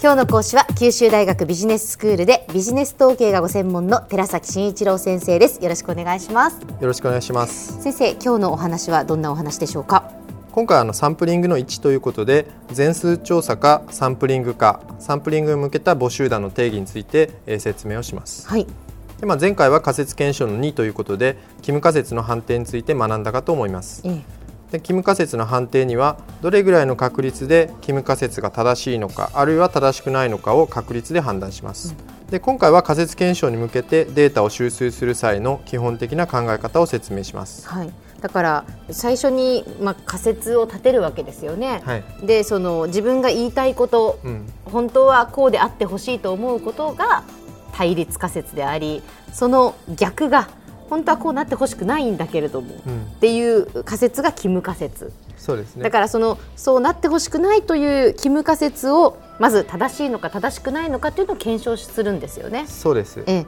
今日の講師は九州大学ビジネススクールでビジネス統計がご専門の寺崎真一郎先生です。よろしくお願いします。よろしくお願いします。先生今日のお話はどんなお話でしょうか？今回あのサンプリングの1ということで全数調査かサンプリングかサンプリングに向けた募集団の定義について、え説明をします。はい。で、まあ、前回は仮説検証の2ということでキム仮説の判定について学んだかと思います。えでキム仮説の判定にはどれぐらいの確率でキム仮説が正しいのかあるいは正しくないのかを確率で判断します、で今回は仮説検証に向けてデータを収集する際の基本的な考え方を説明します。はい。だから最初にまあ仮説を立てるわけですよね、はい。でその自分が言いたいこと、うん。本当はこうであってほしいと思うことが対立仮説でありその逆が本当はこうなってほしくないんだけれども、うん。っていう仮説がキム仮説。そうですね。だからそのそうなってほしくないというキム仮説をまず正しいのか正しくないのかというのを検証するんですよね。そうです。ええ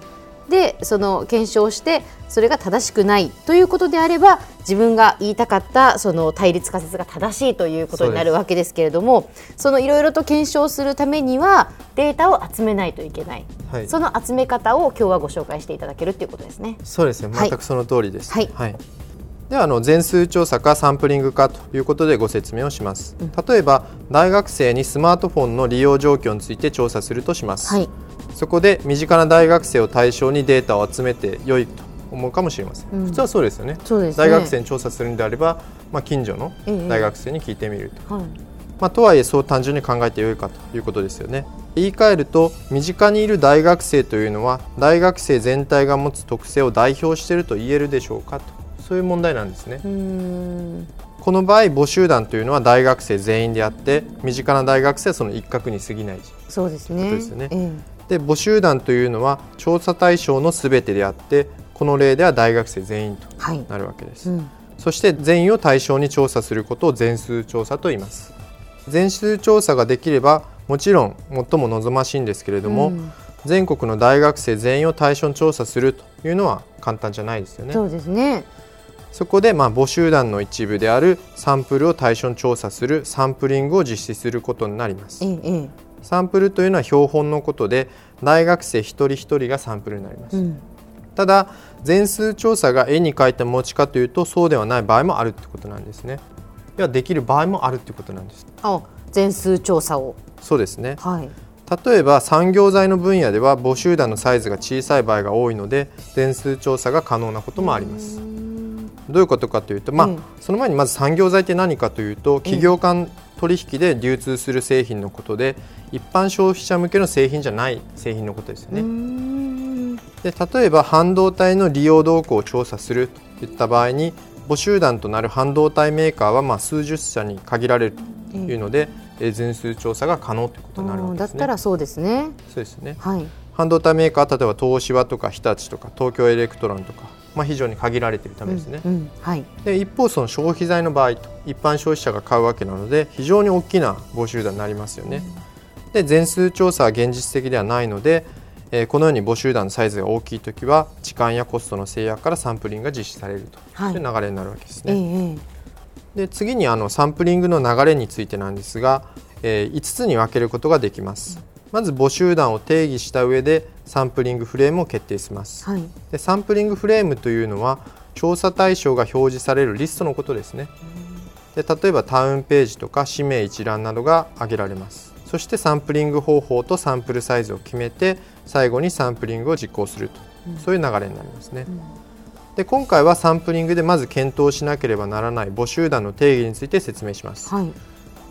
でその検証してそれが正しくないということであれば自分が言いたかったその対立仮説が正しいということになるわけですけれどもそのいろいろと検証するためにはデータを集めないといけない、はい。その集め方を今日はご紹介していただけるということですね。そうですね。はい。全くその通りです、はい。ではあの全数調査かサンプリングかということでご説明をします、例えば大学生にスマートフォンの利用状況について調査するとします、はい、そこで身近な大学生を対象にデータを集めて良いと思うかもしれません、うん。普通はそうですよね。ね。大学生に調査するんであれば、まあ、近所のええ。大学生に聞いてみると、はい。まあ、とはいえそう単純に考えて良いかということですよね。言い換えると身近にいる大学生というのは大学生全体が持つ特性を代表していると言えるでしょうかと。そういう問題なんですね。この場合募集団というのは大学生全員であって身近な大学生はその一角に過ぎないそうですね。ねえで募集団というのは調査対象のすべてであってこの例では大学生全員となるわけです、うん。そして全員を対象に調査することを全数調査と言います。全数調査ができればもちろん最も望ましいんですけれども、うん。全国の大学生全員を対象に調査するというのは簡単じゃないですよね。そうですね。そこでまあ募集団の一部であるサンプルを対象に調査するサンプリングを実施することになります。ええええサンプルというのは標本のことで大学生一人一人がサンプルになります、うん。ただ全数調査が絵に描いた餅かというとそうではない場合もあるってことなんですね。ではできる場合もあるってことなんです。あ全数調査を。そうですね。はい。例えば産業材の分野では募集団のサイズが小さい場合が多いので全数調査が可能なこともありますどういうことかというと、まあうん。その前にまず産業材って何かというと企業間取引で流通する製品のことで一般消費者向けの製品じゃない製品のことですよね。で例えば半導体の利用動向を調査するといった場合に母集団となる半導体メーカーはまあ数十社に限られるというので、えー全数調査が可能ということになるわけですね。たらそうですね。そうですね。はい半導体メーカーは例えば東芝とか日立とか東京エレクトロンとか、まあ、非常に限られているためですね。うんうんはいで一方その消費財の場合と一般消費者が買うわけなので非常に大きな母集団になりますよね。で全数調査は現実的ではないので、えーこのように募集団のサイズが大きい時は時間やコストの制約からサンプリングが実施されるとはいいう流れになるわけですええね。えで次にあのサンプリングの流れについてなんですが、え5つに分けることができます。まず募集団を定義した上でサンプリングフレームを決定します。え。はい。でサンプリングフレームというのは調査対象が表示されるリストのことですね。で例えばタウンページとか氏名一覧などが挙げられます。そしてサンプリング方法とサンプルサイズを決めて最後にサンプリングを実行すると、そういう流れになりますね、で今回はサンプリングでまず検討しなければならない募集団の定義について説明します。はい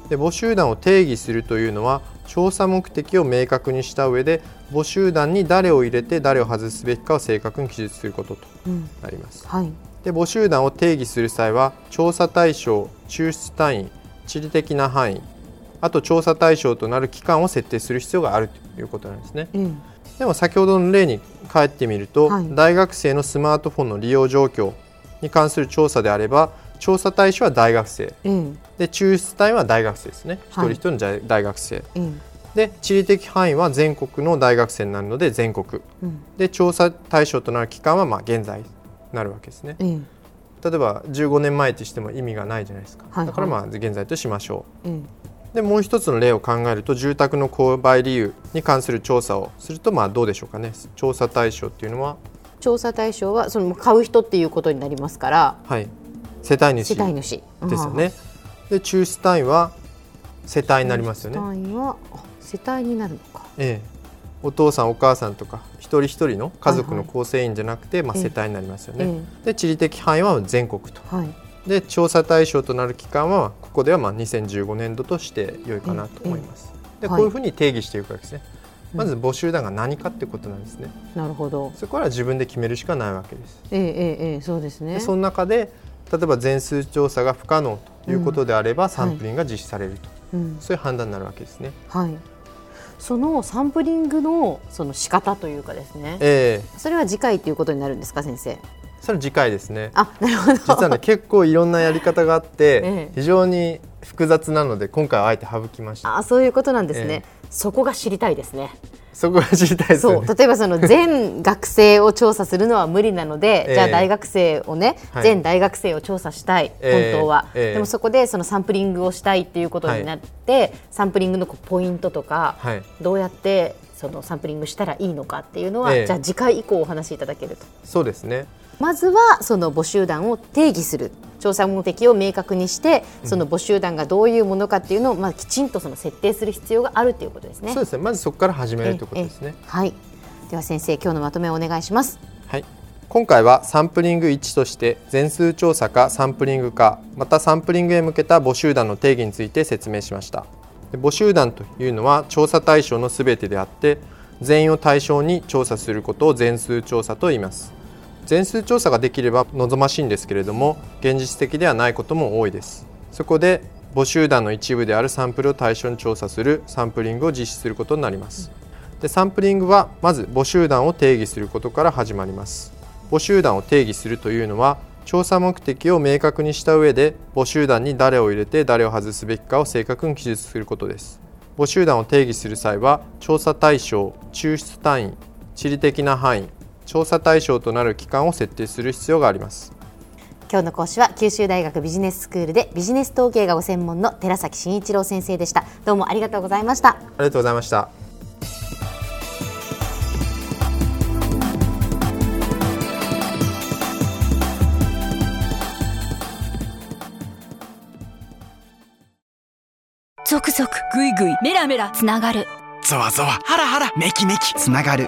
で募集団を定義するというのは調査目的を明確にした上で募集団に誰を入れて誰を外すべきかを正確に記述することとうん。なります。はい。で募集団を定義する際は調査対象抽出単位地理的な範囲あと調査対象となる期間を設定する必要があるということなんですね。うんでも先ほどの例に帰ってみると、はい。大学生のスマートフォンの利用状況に関する調査であれば調査対象は大学生。ええで抽出単位は大学生ですね、はい。一人一人の大大学生。ええで地理的範囲は全国の大学生になるので全国。うん。で調査対象となる期間はまあ現在になるわけですね。ええ例えば15年前としても意味がないじゃないですか、はいはい。だからまあ現在としましょええうでもう一つの例を考えると住宅の購買理由に関する調査をするとまあどうでしょうかね。調査対象っていうのは？調査対象はその買う人っていうことになりますから。はい世帯主。世帯主。ですよね。で抽出単位は世帯になりますよね。世帯になるのか。ええ。お父さんお母さんとか一人一人の家族はいはい。の構成員じゃなくて、まあ、ええ。世帯になりますよね、えで地理的範囲は全国と。えはい。で調査対象となる期間はここではまあ2015年度として良いかなと思います。ではい。こういうふうに定義していくわけですね。まず募集団が何かってことなんですね。なるほど。そこは自分で決めるしかないわけです。ええええええそうですね。でその中で例えば全数調査が不可能ということであれば、サンプリングが実施されると、うん。そういう判断になるわけですね。はい。そのサンプリングのその仕方というかですね。ええ。それは次回ということになるんですか先生？それ次回ですね。あなるほど。実はね結構いろんなやり方があって、ええ。非常に複雑なので今回はあえて省きました。あそういうことなんですね、え。そこが知りたいですねそこが知りたいですそう。例えばその全学生を調査するのは無理なので、ええ。じゃあ大学生をね、はい。全大学生を調査したい、ええ。本当は、ええ。でもそこでそのサンプリングをしたいっていうことになって、サンプリングのポイントとか、はい。どうやってそのサンプリングしたらいいのかっていうのは、ええ。じゃあ次回以降お話しいただけると。そうですね。まずはその募集団を定義する調査目的を明確にしてその募集団がどういうものかっていうのを、まあ、きちんとその設定する必要があるということですね。そうですね。まずそこから始めるということですね。ええはいでは先生今日のまとめをお願いします。はい。今回はサンプリング1として全数調査かサンプリングかまたサンプリングへ向けた募集団の定義について説明しましたで募集団というのは調査対象のすべてであって全員を対象に調査することを全数調査と言います全数調査ができれば望ましいんですけれども現実的ではないことも多いです。そこで募集団の一部であるサンプルを対象に調査するサンプリングを実施することになります。でサンプリングはまず募集団を定義することから始まります。募集団を定義するというのは調査目的を明確にした上で募集団に誰を入れて誰を外すべきかを正確に記述することです。募集団を定義する際は調査対象抽出単位地理的な範囲調査対象となる期間を設定する必要があります。今日の講師は九州大学ビジネススクールでビジネス統計がご専門の寺崎真一郎先生でした。どうもありがとうございました。ありがとうございました。ゾクゾクグイグイメラメラつながる。ゾワゾワハラハラメキメキつながる